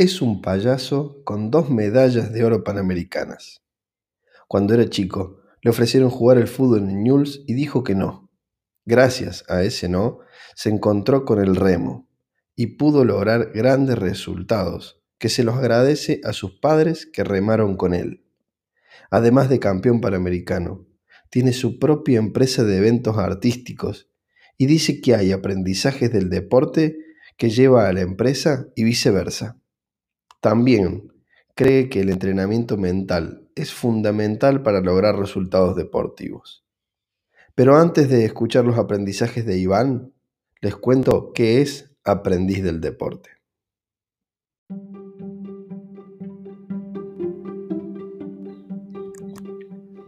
es un payaso con dos medallas de oro panamericanas. Cuando era chico, le ofrecieron jugar el fútbol en Newell's y dijo que no. Gracias a ese no, se encontró con el remo y pudo lograr grandes resultados que se los agradece a sus padres que remaron con él. Además de campeón panamericano, tiene su propia empresa de eventos artísticos y dice que hay aprendizajes del deporte que lleva a la empresa y viceversa. También cree que el entrenamiento mental es fundamental para lograr resultados deportivos. Pero antes de escuchar los aprendizajes de Iván, les cuento qué es aprendiz del deporte.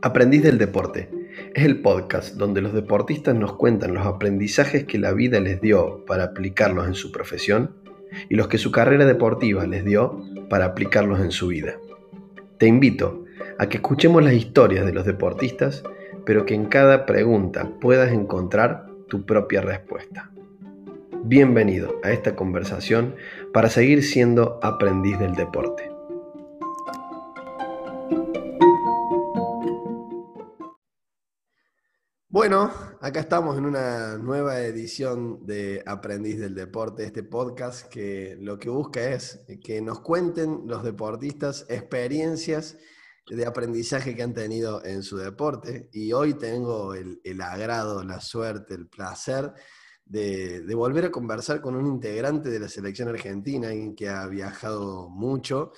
Aprendiz del deporte es el podcast donde los deportistas nos cuentan los aprendizajes que la vida les dio para aplicarlos en su profesión y los que su carrera deportiva les dio para aplicarlos en su vida. Te invito a que escuchemos las historias de los deportistas, pero que en cada pregunta puedas encontrar tu propia respuesta. Bienvenido a esta conversación para seguir siendo aprendiz del deporte. Bueno, acá estamos en una nueva edición de Aprendiz del Deporte, este podcast que lo que busca es que nos cuenten los deportistas experiencias de aprendizaje que han tenido en su deporte. Y hoy tengo el, agrado, la suerte, el placer de, volver a conversar con un integrante de la selección argentina, alguien que ha viajado mucho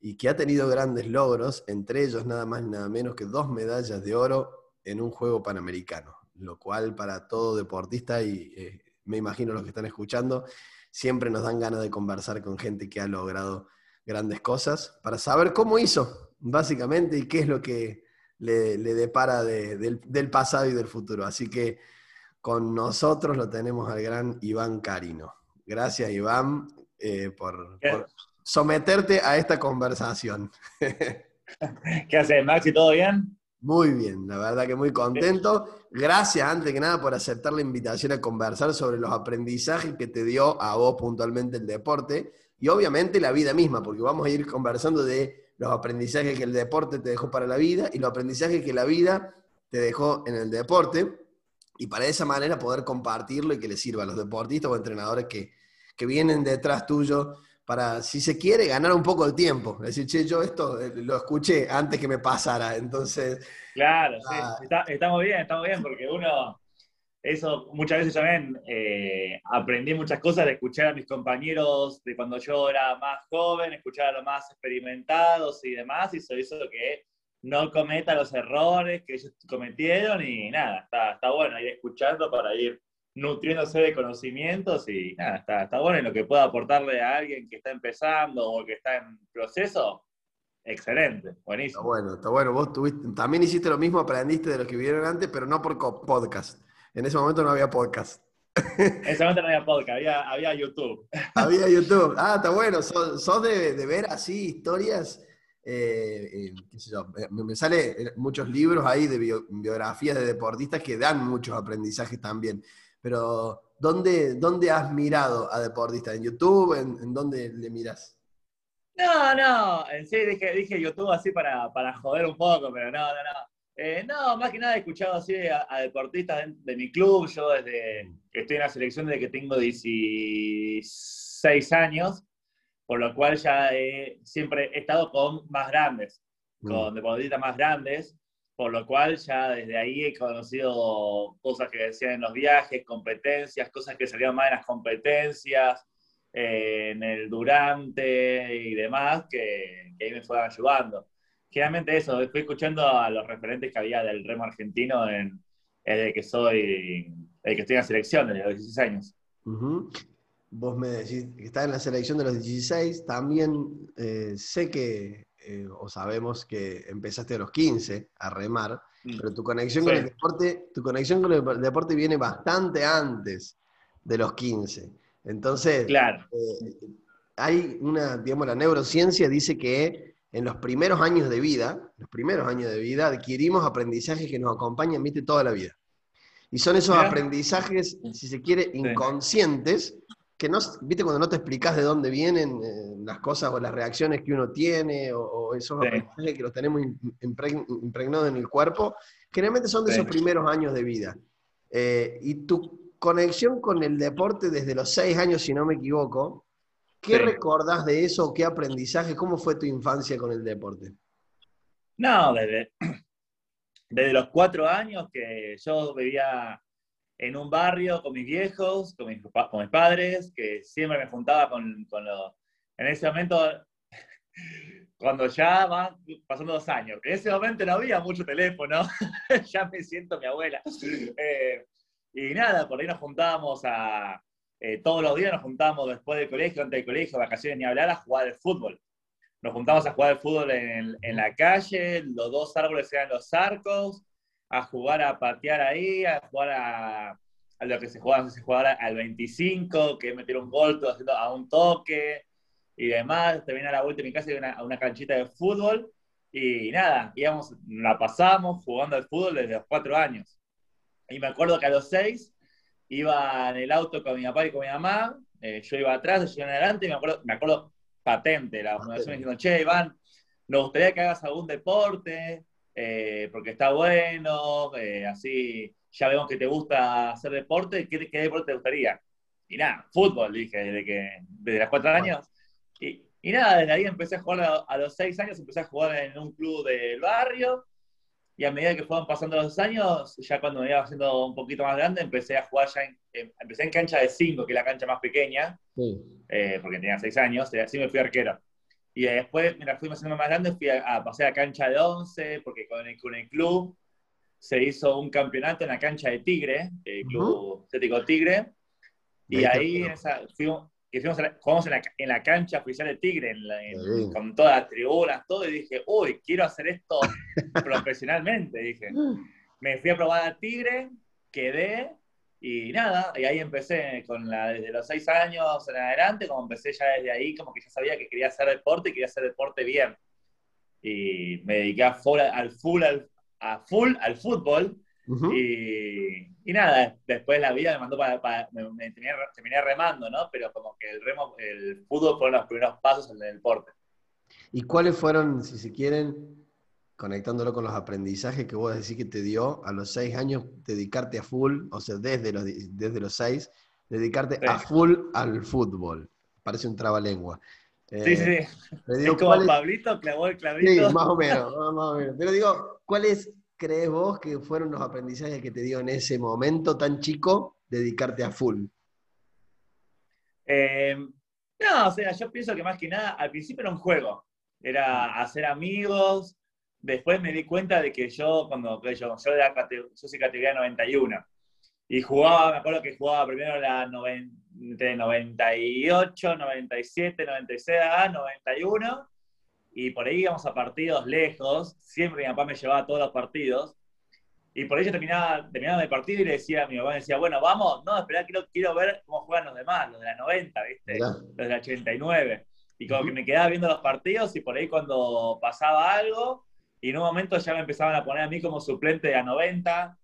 y que ha tenido grandes logros, entre ellos nada más y nada menos que dos medallas de oro en un juego panamericano, lo cual para todo deportista, y eh, me imagino los que están escuchando, siempre nos dan ganas de conversar con gente que ha logrado grandes cosas, para saber cómo hizo, básicamente, y qué es lo que le, depara del, pasado y del futuro. Así que con nosotros lo tenemos al gran Iván Carino. Gracias, Iván, eh, por, por someterte a esta conversación. ¿Qué haces, Maxi? ¿Todo bien? Muy bien, la verdad que muy contento. Gracias, antes que nada, por aceptar la invitación a conversar sobre los aprendizajes que te dio a vos puntualmente el deporte y obviamente la vida misma, porque vamos a ir conversando de los aprendizajes que el deporte te dejó para la vida y los aprendizajes que la vida te dejó en el deporte y para esa manera poder compartirlo y que le sirva a los deportistas o entrenadores que, que vienen detrás tuyo para, si se quiere, ganar un poco el tiempo. Es decir, che, yo esto eh, lo escuché antes que me pasara, entonces... Claro, sí, ah. estamos bien, estamos bien, porque uno, eso muchas veces también eh, aprendí muchas cosas de escuchar a mis compañeros de cuando yo era más joven, escuchar a los más experimentados y demás, y eso hizo que no cometa los errores que ellos cometieron y nada, está, está bueno ir escuchando para ir nutriéndose de conocimientos y nada, está, está bueno en lo que pueda aportarle a alguien que está empezando o que está en proceso. Excelente, buenísimo. Está bueno, está bueno. Vos tuviste, también hiciste lo mismo, aprendiste de lo que vivieron antes, pero no por podcast. En ese momento no había podcast. En ese momento no había podcast, había, había YouTube. Había YouTube. Ah, está bueno. ¿Sos, de, de, ver así historias? Eh, eh, qué sé yo, me, me salen muchos libros ahí de biografías de deportistas que dan muchos aprendizajes también. Pero, ¿dónde, dónde has mirado a deportistas? ¿En YouTube? ¿En, dónde le miras? No, no, sí dije, dije YouTube así para, para joder un poco, pero no, no, no. Eh, no, más que nada he escuchado así a, deportistas de, mi club. Yo desde que estoy en la selección desde que tengo 16 años, por lo cual ya siempre he estado con más grandes, con mm. deportistas más grandes por lo cual ya desde ahí he conocido cosas que decían en los viajes, competencias, cosas que salían más en las competencias, eh, en el durante y demás, que, ahí me fueron ayudando. Generalmente eso, fui escuchando a los referentes que había del remo argentino desde que soy, desde que estoy en la selección, desde los 16 años. Vos me decís que estás en la selección de los 16, también eh, sé que eh, o sabemos que empezaste a los 15 a remar, mm. pero tu conexión con el deporte, tu conexión con el deporte viene bastante antes de los 15. Entonces, claro. Eh, hay una, digamos, la neurociencia dice que en los primeros años de vida, los primeros años de vida, adquirimos aprendizajes que nos acompañan, viste, toda la vida. Y son esos aprendizajes, si se quiere, inconscientes, que no, viste, cuando no te explicas de dónde vienen, eh, las cosas o las reacciones que uno tiene o, esos aprendizajes que los tenemos impregnados en el cuerpo, generalmente son de esos primeros años de vida. Eh, y tu conexión con el deporte desde los seis años, si no me equivoco, ¿qué recordás de eso? ¿Qué aprendizaje? ¿Cómo fue tu infancia con el deporte? No, desde, desde los cuatro años que yo vivía en un barrio con mis viejos, con mis, con mis padres, que siempre me juntaba con, con los... En ese momento, cuando ya van pasando dos años, en ese momento no había mucho teléfono, ya me siento mi abuela. Eh, y nada, por ahí nos juntábamos a... Eh, todos los días nos juntábamos después del colegio, antes del colegio, vacaciones ni hablar, a jugar al fútbol. Nos juntábamos a jugar al fútbol en, en la calle, los dos árboles eran los arcos, a jugar a patear ahí, a jugar a, a lo que se jugaba, se jugaba al 25, que metieron un gol haciendo a un toque y demás. Te a la mi casa y una, a una canchita de fútbol y nada, íbamos, la pasamos jugando al fútbol desde los cuatro años. Y me acuerdo que a los seis iba en el auto con mi papá y con mi mamá, eh, yo iba atrás, ellos iban adelante y me acuerdo, me acuerdo patente la fundación diciendo, che, Iván, nos gustaría que hagas algún deporte, eh, porque está bueno, eh, así ya vemos que te gusta hacer deporte, ¿qué, deporte te gustaría? Y nada, fútbol, dije, desde, que, desde los cuatro años. Y, y, nada, desde ahí empecé a jugar a, los seis años, empecé a jugar en un club del barrio. Y a medida que fueron pasando los años, ya cuando me iba haciendo un poquito más grande, empecé a jugar ya en, empecé en cancha de cinco, que es la cancha más pequeña, eh, porque tenía seis años, y así me fui arquero. Y después, mientras fui haciendo más grande, fui a, pasar a cancha de 11, porque con el, con el, club se hizo un campeonato en la cancha de Tigre, el Club Estético Tigre. Y ahí fuimos, jugamos en la, en la, cancha oficial de Tigre, con todas las tribunas, todo, y dije, uy, quiero hacer esto profesionalmente. Dije, me fui a probar a Tigre, quedé, y nada, y ahí empecé con la, desde los seis años en adelante, como empecé ya desde ahí, como que ya sabía que quería hacer deporte y quería hacer deporte bien. Y me dediqué a full, al full, al, a full al fútbol. y, y, nada, después la vida me mandó para, me, terminé, remando, ¿no? Pero como que el, remo, el fútbol fueron los primeros pasos en el deporte. ¿Y cuáles fueron, si se quieren, conectándolo con los aprendizajes que vos decís que te dio a los seis años, dedicarte a full, o sea, desde los, desde los seis, dedicarte a full al fútbol. Parece un trabalengua. sí, sí, eh, sí. es como Pablito clavó el clavito. Sí, más o menos, más o menos. Pero digo, ¿cuáles crees vos que fueron los aprendizajes que te dio en ese momento tan chico dedicarte a full? Eh, no, o sea, yo pienso que más que nada, al principio era un juego. Era hacer amigos, después me di cuenta de que yo, cuando yo, yo, soy categoría 91, y jugaba, me acuerdo que jugaba primero la entre 98, 97, 96, 91, y por ahí íbamos a partidos lejos, siempre mi papá me llevaba a todos los partidos, y por ahí yo terminaba, terminaba el partido y le decía a mi papá, me decía, bueno, vamos, no, espera, quiero, quiero ver cómo juegan los demás, los de la 90, ¿viste? Los de la 89. Y como que me quedaba viendo los partidos y por ahí cuando pasaba algo, y en un momento ya me empezaban a poner a mí como suplente de la 90,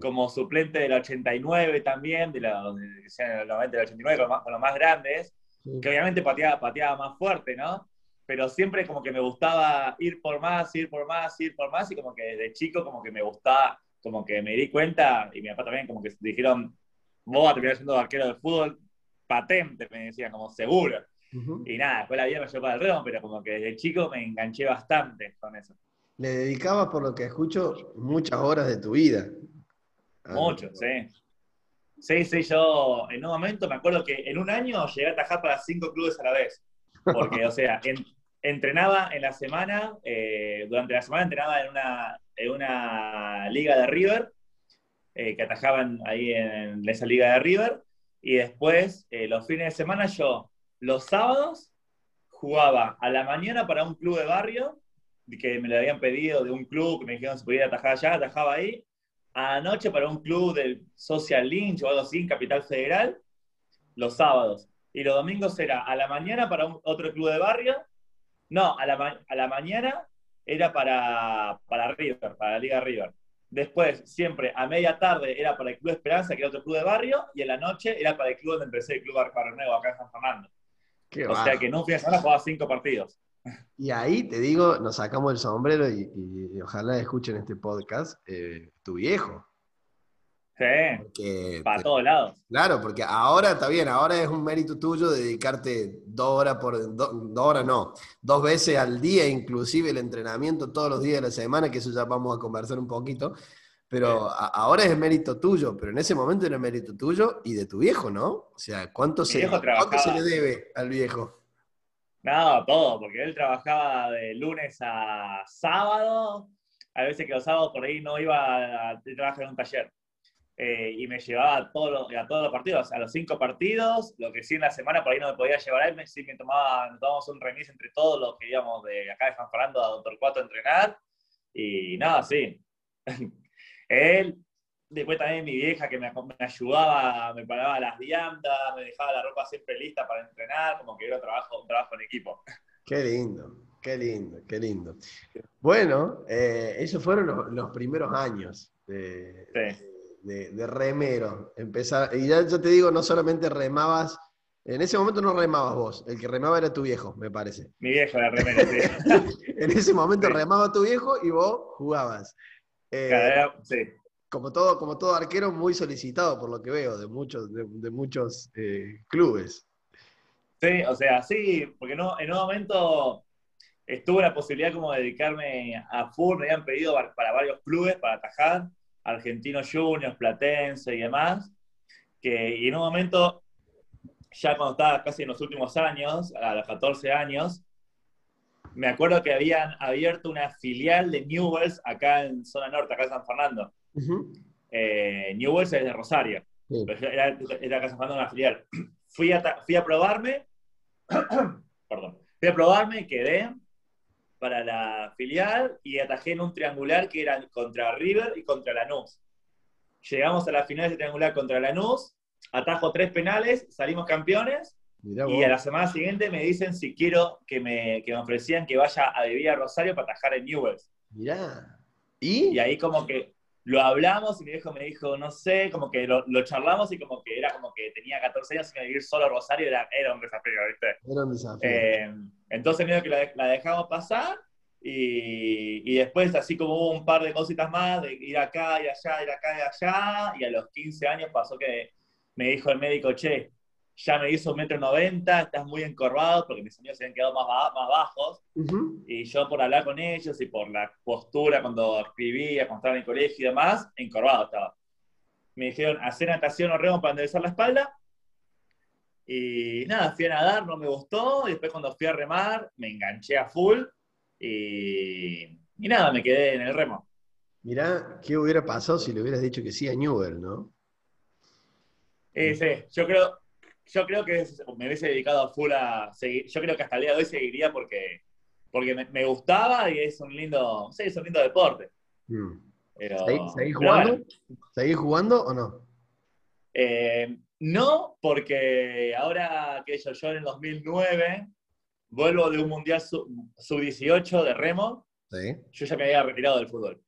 como suplente de la 89 también, de la, 90 de la 89 con, los más grandes, que obviamente pateaba, pateaba más fuerte, ¿no? Pero siempre como que me gustaba ir por más, ir por más, ir por más, y como que desde chico como que me gustaba, como que me di cuenta, y mi papá también como que dijeron, vos vas a terminar siendo arquero de fútbol patente, me decían, como seguro. Y nada, después la vida me llevó para el remo, pero como que desde chico me enganché bastante con eso le dedicabas, por lo que escucho, muchas horas de tu vida. Mucho, sí. Sí, sí, yo en un momento me acuerdo que en un año llegué a atajar para cinco clubes a la vez. Porque, o sea, entrenaba en la semana, eh, durante la semana entrenaba en una, en una liga de River, eh, que atajaban ahí en esa liga de River, y después eh, los fines de semana yo, los sábados, jugaba a la mañana para un club de barrio que me lo habían pedido de un club, que me dijeron si podía atajar allá, atajaba ahí. Anoche para un club del Social Lynch o algo así en Capital Federal, los sábados. Y los domingos era a la mañana para un, otro club de barrio. No, a la, a la mañana era para, para River, para la Liga River. Después, siempre a media tarde era para el Club Esperanza, que era otro club de barrio, y en la noche era para el club donde empecé, el Club Barrio Nuevo, acá en San Fernando. o sea que en un fin de semana jugaba cinco partidos. Y ahí te digo, nos sacamos el sombrero y, ojalá escuchen este podcast, eh, tu viejo. Sí, para todos lados. Claro, porque ahora está bien, ahora es un mérito tuyo dedicarte dos horas por, dos horas no, dos veces al día, inclusive el entrenamiento todos los días de la semana, que eso ya vamos a conversar un poquito, pero ahora es mérito tuyo, pero en ese momento era mérito tuyo y de tu viejo, ¿no? O sea, ¿cuánto, se, ¿cuánto se le debe al viejo? No, todo, porque él trabajaba de lunes a sábado, a veces que los sábados por ahí no iba a trabajar en un taller. Eh, y me llevaba a todos, los, a todos los partidos, a los cinco partidos, lo que sí en la semana por ahí no me podía llevar a él, sí me tomaba, nos tomábamos un remis entre todos los que íbamos de acá de San Fernando a Doctor Cuatro a entrenar, y nada, sí. él, después también mi vieja que me, me, ayudaba, me pagaba las viandas, me dejaba la ropa siempre lista para entrenar, como que era un trabajo, un trabajo en equipo. Qué lindo, qué lindo, qué lindo. Bueno, eh, esos fueron los, los primeros años de, sí de, remero. Empezar, y ya yo te digo, no solamente remabas, en ese momento no remabas vos, el que remaba era tu viejo, me parece. Mi viejo era remero, sí. en ese momento remaba tu viejo y vos jugabas. Eh, sí. Como todo, como todo arquero, muy solicitado por lo que veo de muchos, de, muchos eh, clubes. Sí, o sea, sí, porque no, en un momento estuve la posibilidad como de dedicarme a full, me habían pedido para varios clubes para atajar, Argentinos Juniors, Platense y demás, que y en un momento, ya cuando estaba casi en los últimos años, a los 14 años, me acuerdo que habían abierto una filial de Newells acá en zona norte, acá en San Fernando. Eh, Newells es de Rosario, era, acá en San Fernando una filial. Fui a, fui a probarme, perdón, fui a probarme, quedé, para la filial y atajé en un triangular que era contra River y contra Lanús. Llegamos a la final de ese triangular contra Lanús, atajo tres penales, salimos campeones y a la semana siguiente me dicen si quiero que me, que me ofrecían que vaya a vivir a Rosario para atajar en Newells. Mirá. ¿Y? y ahí como que lo hablamos y mi viejo me dijo, no sé, como que lo, charlamos y como que era como que tenía 14 años y que vivir solo a Rosario era, era un desafío, ¿viste? Era un desafío. Eh, entonces medio que la, dejamos pasar y, y, después así como hubo un par de cositas más de ir acá y allá, ir acá y allá y a los 15 años pasó que me dijo el médico, che, ya me hizo un metro noventa, estás muy encorvado, porque mis amigos se habían quedado más, más bajos, y yo por hablar con ellos y por la postura cuando escribía, cuando estaba en el colegio y demás, encorvado estaba. Me dijeron, hacer natación o remo para enderezar la espalda, y nada, fui a nadar, no me gustó, y después cuando fui a remar, me enganché a full, y, y nada, me quedé en el remo. Mirá, ¿qué hubiera pasado si le hubieras dicho que sí a Newell, no? Eh, sí, yo creo, yo creo que me hubiese dedicado a full a seguir. Yo creo que hasta el día de hoy seguiría porque, porque me, gustaba y es un lindo, sí, es un lindo deporte. Mm. ¿Seguís, jugando? jugando o no? Eh, no, porque ahora que yo, yo en el 2009 vuelvo de un mundial sub-18 de remo. Yo ya me había retirado del fútbol.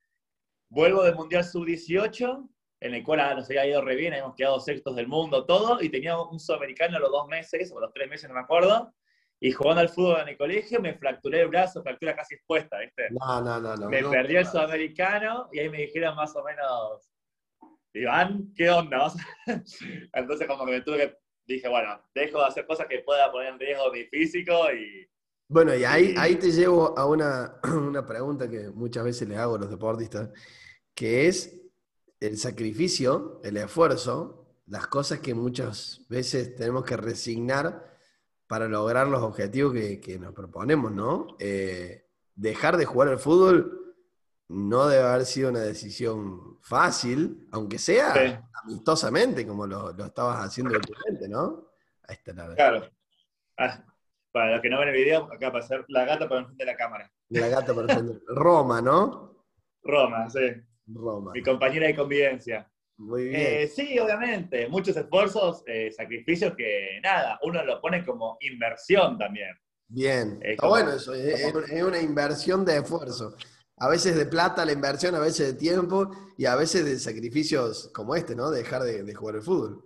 Vuelvo del mundial sub-18 en el cual ah, nos había ido re bien, habíamos quedado sextos del mundo, todo, y tenía un sudamericano a los dos meses, o los tres meses, no me acuerdo, y jugando al fútbol en el colegio me fracturé el brazo, fractura casi expuesta, ¿viste? No, no, no. no me perdí el sudamericano y ahí me dijeron más o menos, Iván, ¿qué onda? Entonces como que me tuve que, dije, bueno, dejo de hacer cosas que pueda poner en riesgo mi físico y... Bueno, y ahí, ahí te llevo a una, una pregunta que muchas veces le hago a los deportistas, que es el sacrificio, el esfuerzo, las cosas que muchas veces tenemos que resignar para lograr los objetivos que, nos proponemos, ¿no? Eh, dejar de jugar al fútbol no debe haber sido una decisión fácil, aunque sea amistosamente, como lo, estabas haciendo últimamente, ¿no? Ahí está la Claro. Ah, para los que no ven el video, acá para hacer la gata para enfrente de la cámara. La gata para enfrente. Roma, ¿no? Roma, sí. Mi compañera de convivencia. Muy bien. Eh, sí, obviamente, muchos esfuerzos, eh, sacrificios que nada, uno lo pone como inversión también. Bien, está bueno eso, es, una inversión de esfuerzo. A veces de plata la inversión, a veces de tiempo y a veces de sacrificios como este, ¿no? dejar de, jugar el fútbol.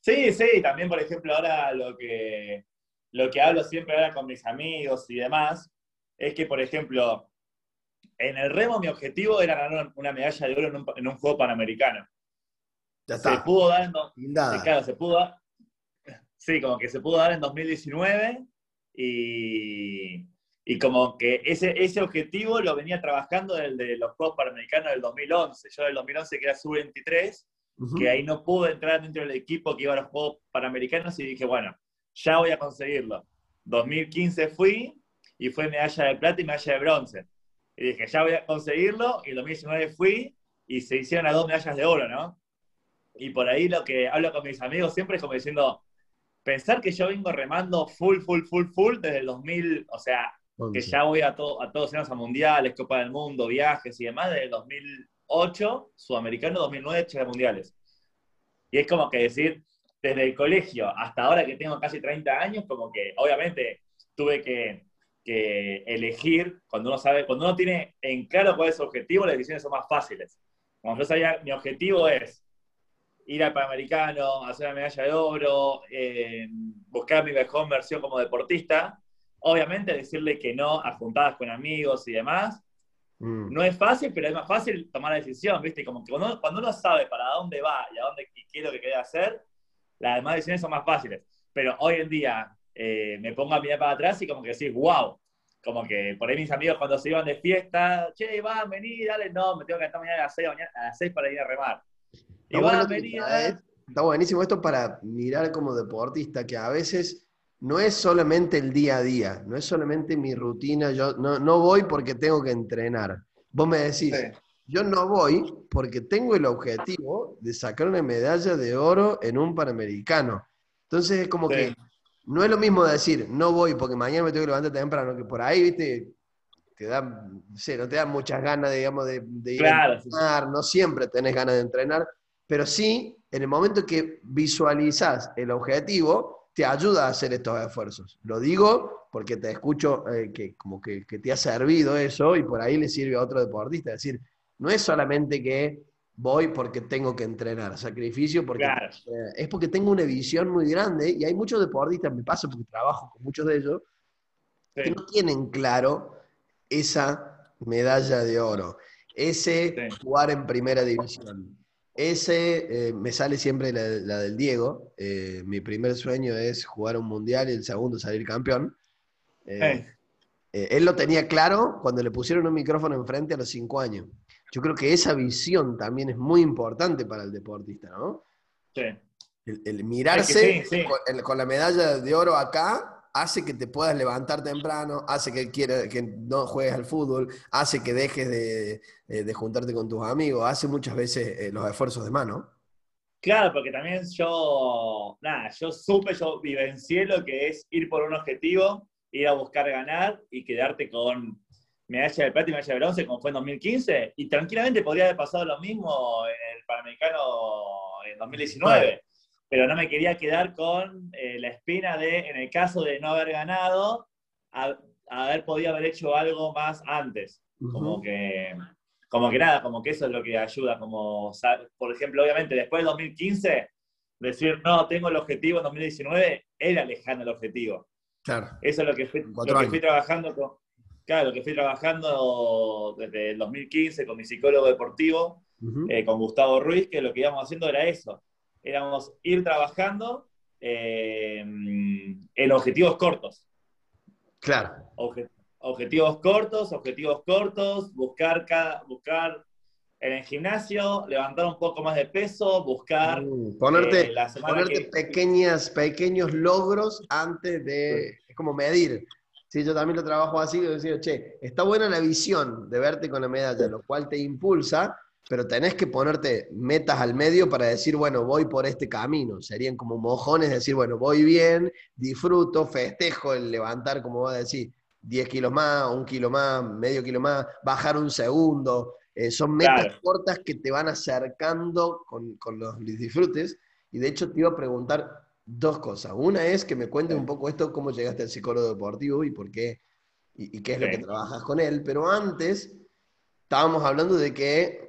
Sí, sí, también por ejemplo ahora lo que lo que hablo siempre ahora con mis amigos y demás, es que, por ejemplo, en el remo mi objetivo era ganar una medalla de oro en un, juego panamericano. Ya está. Se pudo dar en, claro, se pudo sí, como que se pudo dar en 2019 y, y como que ese, ese objetivo lo venía trabajando desde los Juegos Panamericanos del 2011. Yo del 2011 que era sub-23, que ahí no pude entrar dentro del equipo que iba a los Juegos Panamericanos y dije, bueno, ya voy a conseguirlo. 2015 fui y fue medalla de plata y medalla de bronce. Y dije, ya voy a conseguirlo. Y en 2019 fui y se hicieron las dos medallas de oro, ¿no? Y por ahí lo que hablo con mis amigos siempre es como diciendo, pensar que yo vengo remando full, full, full, full desde el 2000, o sea, que ya voy a, a todos los años a mundiales, Copa del Mundo, viajes y demás, desde el 2008, Sudamericano, 2009, Chile Mundiales. Y es como que decir, desde el colegio hasta ahora que tengo casi 30 años, como que obviamente tuve que, elegir, cuando uno sabe, cuando uno tiene en claro cuál es su objetivo, las decisiones son más fáciles. Como yo sabía, mi objetivo es ir al Panamericano, hacer la medalla de oro, eh, buscar mi mejor versión como deportista, Obviamente decirle que no a juntadas con amigos y demás, mm. no es fácil, pero es más fácil tomar la decisión, ¿viste? Como que cuando, uno sabe para dónde va y a dónde quiere lo que quiere hacer, las demás decisiones son más fáciles. Pero hoy en día eh, me pongo a mirar para atrás y como que decís, wow, como que por ahí mis amigos cuando se iban de fiesta, che, va, vení, dale, no, me tengo que estar mañana a las 6, a las 6 para ir a remar. Y va, vení, Está buenísimo esto para mirar como deportista, que a veces no es solamente el día a día, no es solamente mi rutina, yo no, voy porque tengo que entrenar. Vos me decís, yo no voy porque tengo el objetivo de sacar una medalla de oro en un Panamericano. Entonces es como que no es lo mismo decir, no voy porque mañana me tengo que levantar temprano, que por ahí, viste, te da, no sé, no te dan muchas ganas, digamos, de, ir a entrenar, no siempre tenés ganas de entrenar, pero sí, en el momento que visualizás el objetivo, te ayuda a hacer estos esfuerzos. Lo digo porque te escucho eh, que como que, te ha servido eso y por ahí le sirve a otro deportista. Es decir, no es solamente que voy porque tengo que entrenar, sacrificio porque eh, es porque tengo una visión muy grande y hay muchos deportistas, me pasa porque trabajo con muchos de ellos, que no tienen claro esa medalla de oro, ese jugar en primera división ese eh, me sale siempre la, del Diego. Eh, mi primer sueño es jugar un mundial y el segundo salir campeón. Él lo tenía claro cuando le pusieron un micrófono enfrente a los cinco años. Yo creo que esa visión también es muy importante para el deportista, ¿no? Sí. El, mirarse con, la medalla de oro acá hace que te puedas levantar temprano, hace que, quiera, que no juegues al fútbol, hace que dejes de, eh, juntarte con tus amigos, hace muchas veces eh, los esfuerzos de mano. Claro, porque también yo, nada, yo supe, yo vivencié lo que es ir por un objetivo, ir a buscar ganar y quedarte con medalla de plata y medalla de bronce como fue en 2015, y tranquilamente podría haber pasado lo mismo en el Panamericano en 2019 pero no me quería quedar con eh, la espina de, en el caso de no haber ganado, haber podido haber hecho algo más antes. Como que como que nada, como que eso es lo que ayuda, como, por ejemplo, obviamente después del 2015, decir, no, tengo el objetivo en 2019, era lejano el objetivo. Claro. Eso es lo que fui, trabajando con, claro, lo que fui trabajando desde el 2015 con mi psicólogo deportivo, eh, con Gustavo Ruiz, que lo que íbamos haciendo era eso, éramos ir trabajando eh, en objetivos cortos. Claro. objetivos cortos, objetivos cortos, buscar, cada, buscar en el gimnasio, levantar un poco más de peso, buscar... Mm, ponerte eh, ponerte pequeñas, pequeños logros antes de... Es como medir. Sí, yo también lo trabajo así, decir, che, está buena la visión de verte con la medalla, lo cual te impulsa, pero tenés que ponerte metas al medio para decir, bueno, voy por este camino. Serían como mojones, decir, bueno, voy bien, disfruto, festejo el levantar, como va a decir, 10 kilos más, un kilo más, medio kilo más, bajar un segundo. Eh, son metas cortas que te van acercando con, los disfrutes. Y de hecho te iba a preguntar dos cosas. Una es que me cuentes un poco esto, cómo llegaste al psicólogo deportivo y por qué, y, qué es lo que trabajas con él. Pero antes estábamos hablando de que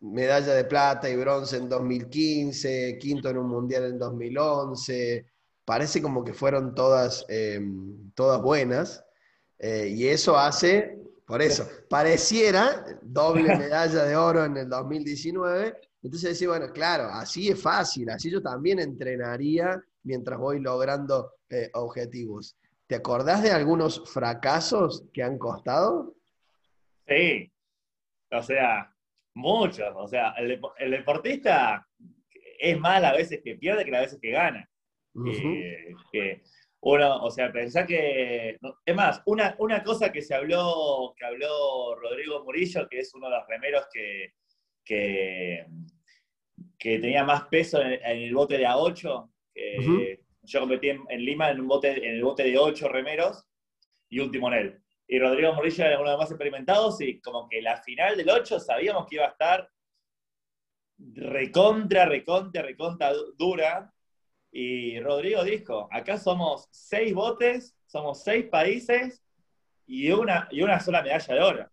medalla de plata y bronce en 2015, quinto en un mundial en 2011, parece como que fueron todas, em, todas buenas, eh, y eso hace, por eso, pareciera doble medalla de oro en el 2019, entonces decir, bueno, claro, así es fácil, así yo también entrenaría mientras voy logrando eh, objetivos. ¿Te acordás de algunos fracasos que han costado? Sí, o sea, muchos. O sea, el, deportista es más a veces que pierde que a veces que gana. Eh, que uno, o sea, pensá que. Es más, una, una cosa que se habló, que habló Rodrigo Murillo, que es uno de los remeros que, que, tenía más peso en, el bote de A8. Yo competí en, Lima en, un bote, en el bote de 8 remeros y un timonel. Y Rodrigo Murillo era uno de los más experimentados y como que la final del 8 sabíamos que iba a estar recontra, recontra, recontra dura. Y Rodrigo dijo, acá somos seis botes, somos seis países y una, y una sola medalla de oro.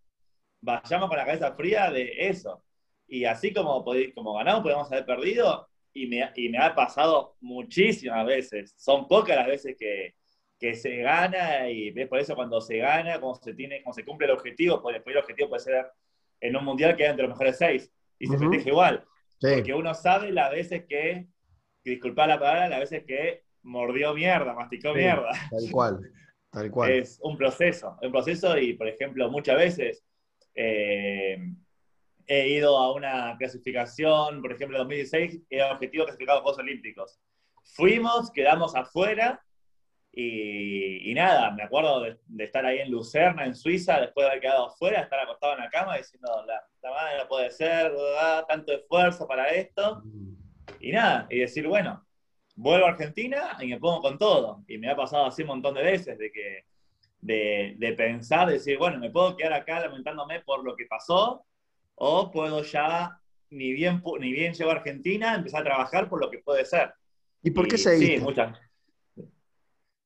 Vayamos con la cabeza fría de eso. Y así como, como ganamos, podemos haber perdido. Y me, y me ha pasado muchísimas veces. Son pocas las veces que, que se gana y ves por eso cuando se gana, cuando se tiene, cuando se cumple el objetivo, pues después el objetivo puede ser en un mundial que entre los mejores seis y se festeja igual. Porque uno sabe las veces que, disculpa la palabra, las veces que mordió mierda, masticó mierda. Tal cual, tal cual. Es un proceso, un proceso y, por ejemplo, muchas veces eh, he ido a una clasificación, por ejemplo, en 2016, era objetivo clasificado a Juegos Olímpicos. Fuimos, quedamos afuera y, nada, me acuerdo de, estar ahí en Lucerna, en Suiza, después de haber quedado afuera, estar acostado en la cama diciendo, la, madre no puede ser, tanto esfuerzo para esto. Y nada, y decir, bueno, vuelvo a Argentina y me pongo con todo. Y me ha pasado así un montón de veces, de que de, de pensar, decir, bueno, me puedo quedar acá lamentándome por lo que pasó, o puedo ya, ni bien, ni bien llego a Argentina, empezar a trabajar por lo que puede ser. ¿Y por qué seguiste? Sí, muchas.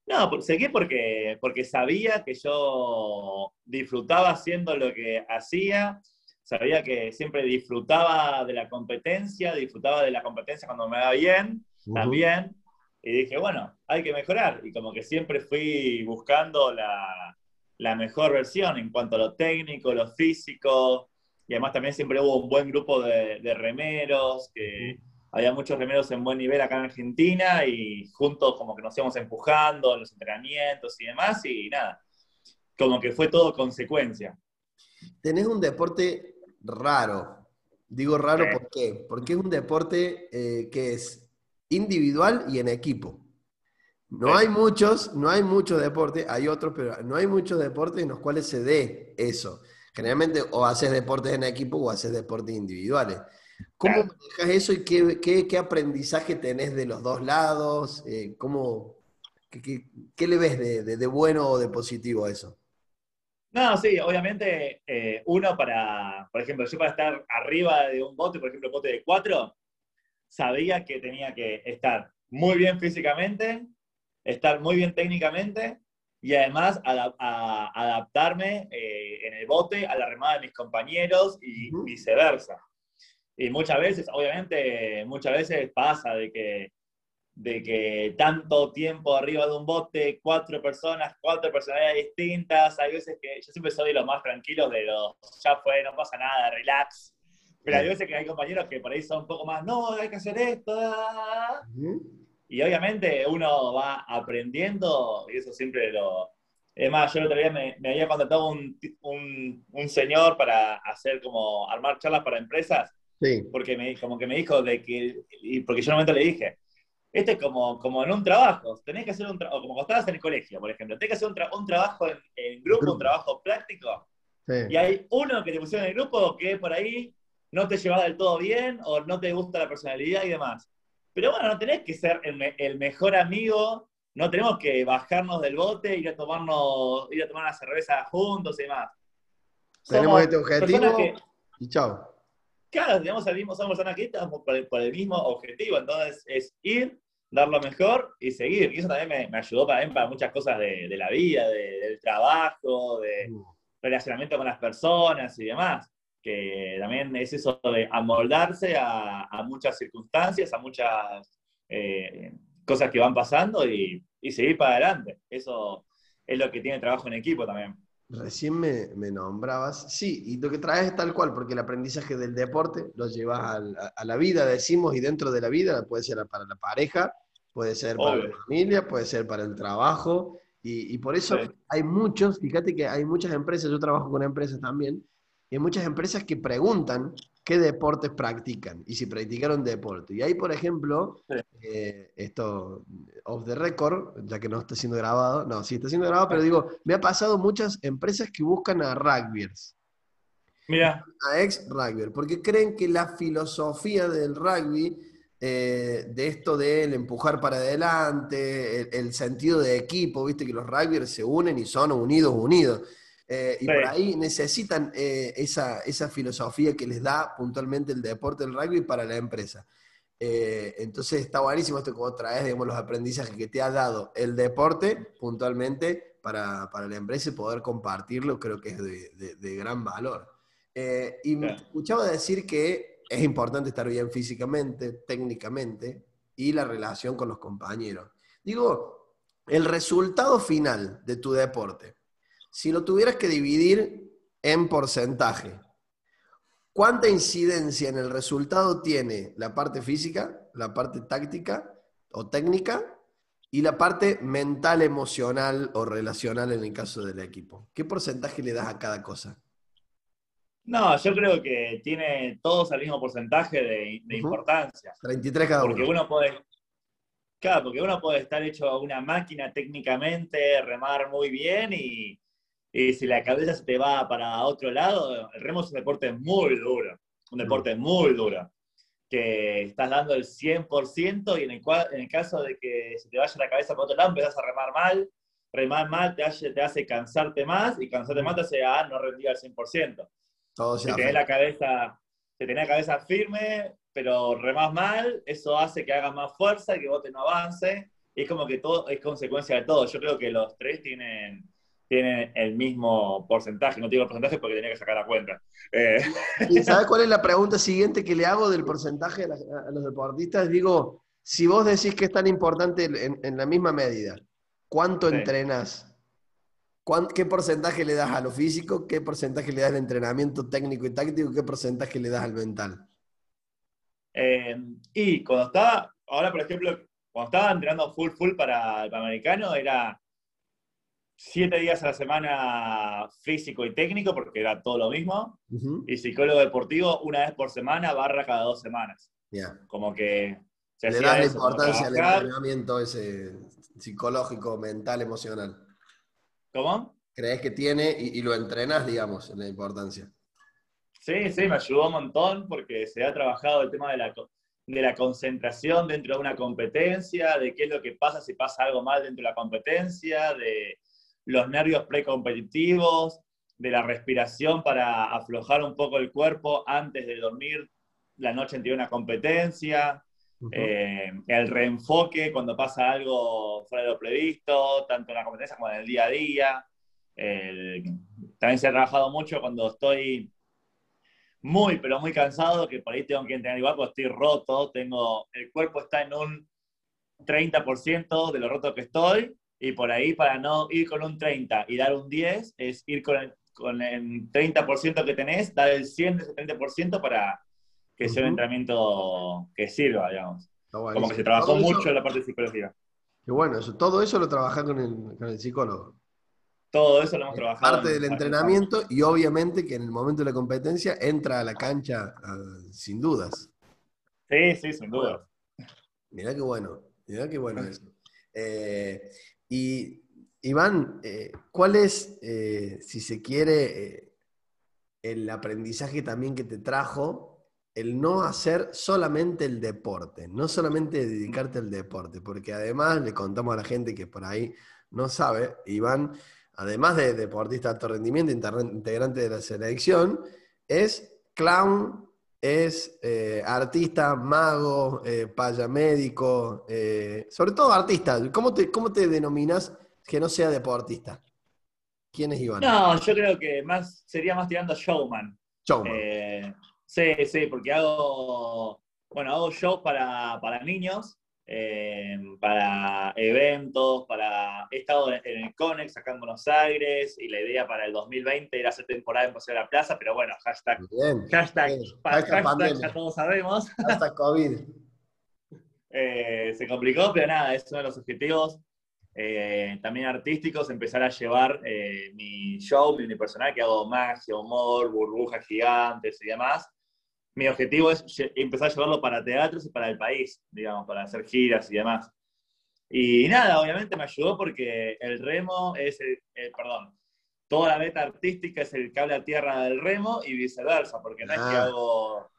No, seguí porque, porque sabía que yo disfrutaba haciendo lo que hacía, sabía que siempre disfrutaba de la competencia, disfrutaba de la competencia cuando me va bien, también, y dije, bueno, hay que mejorar, y como que siempre fui buscando la, mejor versión en cuanto a lo técnico, lo físico, y además también siempre hubo un buen grupo de, remeros que había muchos remeros en buen nivel acá en Argentina y juntos como que nos íbamos empujando en los entrenamientos y demás y nada, como que fue todo consecuencia. Tenés un deporte raro. Digo raro ¿por qué? Porque es un deporte eh, que es individual y en equipo. No hay muchos, no hay muchos deportes, hay otros, pero no hay muchos deportes en los cuales se dé eso. Generalmente o haces deportes en equipo o haces deportes individuales. ¿Cómo manejas eso y qué, aprendizaje tenés de los dos lados? Eh, ¿cómo, qué, le ves de, bueno o de positivo a eso? No, sí, obviamente eh, uno para, por ejemplo, yo para estar arriba de un bote, por ejemplo, bote de cuatro, sabía que tenía que estar muy bien físicamente, estar muy bien técnicamente y además adaptarme eh, en el bote a la remada de mis compañeros y viceversa. Y muchas veces, obviamente, muchas veces pasa de que, de que tanto tiempo arriba de un bote, cuatro personas, cuatro personalidades distintas, hay veces que yo siempre soy los más tranquilos de los, ya fue, no pasa nada, relax. Pero hay veces que hay compañeros que por ahí son un poco más, no, hay que hacer esto. Y obviamente uno va aprendiendo, y eso siempre lo... Es más, yo el otro día me, me había contratado un, un, un señor para hacer como armar charlas para empresas porque me, como que me dijo de que, y porque yo en un momento le dije, este es como, como en un trabajo, tenés que hacer un trabajo, como cuando estabas en el colegio, por ejemplo, tenés que hacer un, un trabajo en, grupo, un trabajo práctico, y hay uno que te pusieron en el grupo que por ahí no te lleva del todo bien o no te gusta la personalidad y demás. Pero bueno, no tenés que ser el, mejor amigo, no tenemos que bajarnos del bote, ir a tomarnos, ir a tomar una cerveza juntos y demás. Tenemos este objetivo y chao. Claro, digamos, el mismo, somos personas que estamos por el, mismo objetivo, entonces es ir, dar lo mejor y seguir. Y eso también me, ayudó para, para muchas cosas de, la vida, del trabajo, de mm. relacionamiento con las personas y demás. Que también es eso de amoldarse a, muchas circunstancias, a muchas, eh, cosas que van pasando y, seguir para adelante. Eso es lo que tiene trabajo en equipo también. Recién me, nombrabas, sí, y lo que traes es tal cual, porque el aprendizaje del deporte lo llevas a, la vida, decimos, y dentro de la vida puede ser para la pareja, puede ser para la familia, puede ser para el trabajo, y, por eso hay muchos, fíjate que hay muchas empresas, yo trabajo con empresas también, y hay muchas empresas que preguntan qué deportes practican y si practicaron deporte. Y ahí, por ejemplo, eh, esto, off the record, ya que no está siendo grabado, no, sí está siendo grabado, pero digo, me ha pasado muchas empresas que buscan a rugbyers. Mira. A ex rugbyers, porque creen que la filosofía del rugby, eh, de esto de empujar para adelante, el, sentido de equipo, viste que los rugbyers se unen y son unidos, unidos. Eh, y por ahí necesitan eh, esa, esa, filosofía que les da puntualmente el deporte del rugby para la empresa. Eh, entonces está buenísimo esto que vos traes, digamos, los aprendizajes que te ha dado el deporte puntualmente para, para la empresa y poder compartirlo, creo que es de, de, gran valor. y me escuchaba decir que es importante estar bien físicamente, técnicamente, y la relación con los compañeros. Digo, el resultado final de tu deporte, si lo tuvieras que dividir en porcentaje, ¿cuánta incidencia en el resultado tiene la parte física, la parte táctica o técnica y la parte mental, emocional o relacional en el caso del equipo? ¿Qué porcentaje le das a cada cosa? No, yo creo que tiene todos el mismo porcentaje de, importancia. 33 cada porque uno. puede, claro, porque uno puede estar hecho una máquina técnicamente, remar muy bien y, y si la cabeza se te va para otro lado, el remo es un deporte muy duro, un deporte muy duro, que estás dando el 100% y en el, en el caso de que se te vaya la cabeza para otro lado, empezás a remar mal, remar mal te hace, te hace cansarte más y cansarte más te hace a no rendir al 100%. Todo se te la cabeza, te tenés la cabeza firme, pero remás mal, eso hace que hagas más fuerza y que vos te no avance. Y es como que todo es consecuencia de todo. Yo creo que los tres tienen tienen el mismo porcentaje. No digo el porcentaje porque tenía que sacar la cuenta. Eh. ¿Y sabes cuál es la pregunta siguiente que le hago del porcentaje a, los deportistas? Digo, si vos decís que es tan importante en, la misma medida, ¿cuánto entrenas? ¿Qué porcentaje le das a lo físico? ¿Qué porcentaje le das al entrenamiento técnico y táctico? ¿Qué porcentaje le das al mental? Eh, y cuando estaba, ahora por ejemplo, cuando estaba entrenando full full para el Panamericano, era siete días a la semana físico y técnico, porque era todo lo mismo, y psicólogo deportivo una vez por semana, barra cada dos semanas. Como que se Le das la importancia al entrenamiento ese psicológico, mental, emocional. ¿Cómo? ¿Crees que tiene y, lo entrenas, digamos, en la importancia? Sí, sí, me ayudó un montón porque se ha trabajado el tema de la, de la concentración dentro de una competencia, de qué es lo que pasa si pasa algo mal dentro de la competencia, de los nervios precompetitivos, de la respiración para aflojar un poco el cuerpo antes de dormir la noche anterior a una competencia, eh, el reenfoque cuando pasa algo fuera de lo previsto, tanto en la competencia como en el día a día. también se ha trabajado mucho cuando estoy muy, pero muy cansado, que por ahí tengo que entrenar igual, porque estoy roto, tengo, el cuerpo está en un 30% de lo roto que estoy, y por ahí, para no ir con un 30 y dar un 10, es ir con el, con el 30% que tenés, dar el 100 de ese 30% para que sea un entrenamiento que sirva, digamos. Como que se trabajó mucho en la parte de psicología. Qué bueno, eso, todo eso lo trabajás con el, con el psicólogo. Todo eso lo hemos trabajado. Parte del entrenamiento y obviamente que en el momento de la competencia entra a la cancha sin dudas. Sí, sí, sin dudas. Mirá qué bueno, mirá qué bueno eso. Eh, y Iván, eh, ¿cuál es, eh, si se quiere, eh, el aprendizaje también que te trajo el no hacer solamente el deporte, no solamente dedicarte al deporte? Porque además le contamos a la gente que por ahí no sabe, Iván, además de deportista de alto rendimiento, integrante de la selección, es clown, es artista, mago, paya médico, sobre todo artista. ¿Cómo te, ¿Cómo te denominas que no sea deportista? ¿Quién es Iván? No, yo creo que más sería más tirando showman. Showman. Eh, sí, sí, porque hago, bueno, hago shows para, niños eh, para eventos, para... He estado en el CONEX acá en Buenos Aires y la idea para el 2020 era hacer temporada en Paseo de la Plaza, pero bueno, hashtag, hashtag, hashtag, ya todos sabemos. Hashtag COVID. Eh, se complicó, pero nada, es uno de los objetivos eh, también artísticos, empezar a llevar mi show, mi personal, que hago magia, humor, burbujas gigantes y demás, mi objetivo es empezar a llevarlo para teatros y para el país, digamos, para hacer giras y demás. Y nada, obviamente me ayudó porque el remo es, el, perdón, toda la beta artística es el cable a tierra del remo y viceversa, porque no es que ah. hago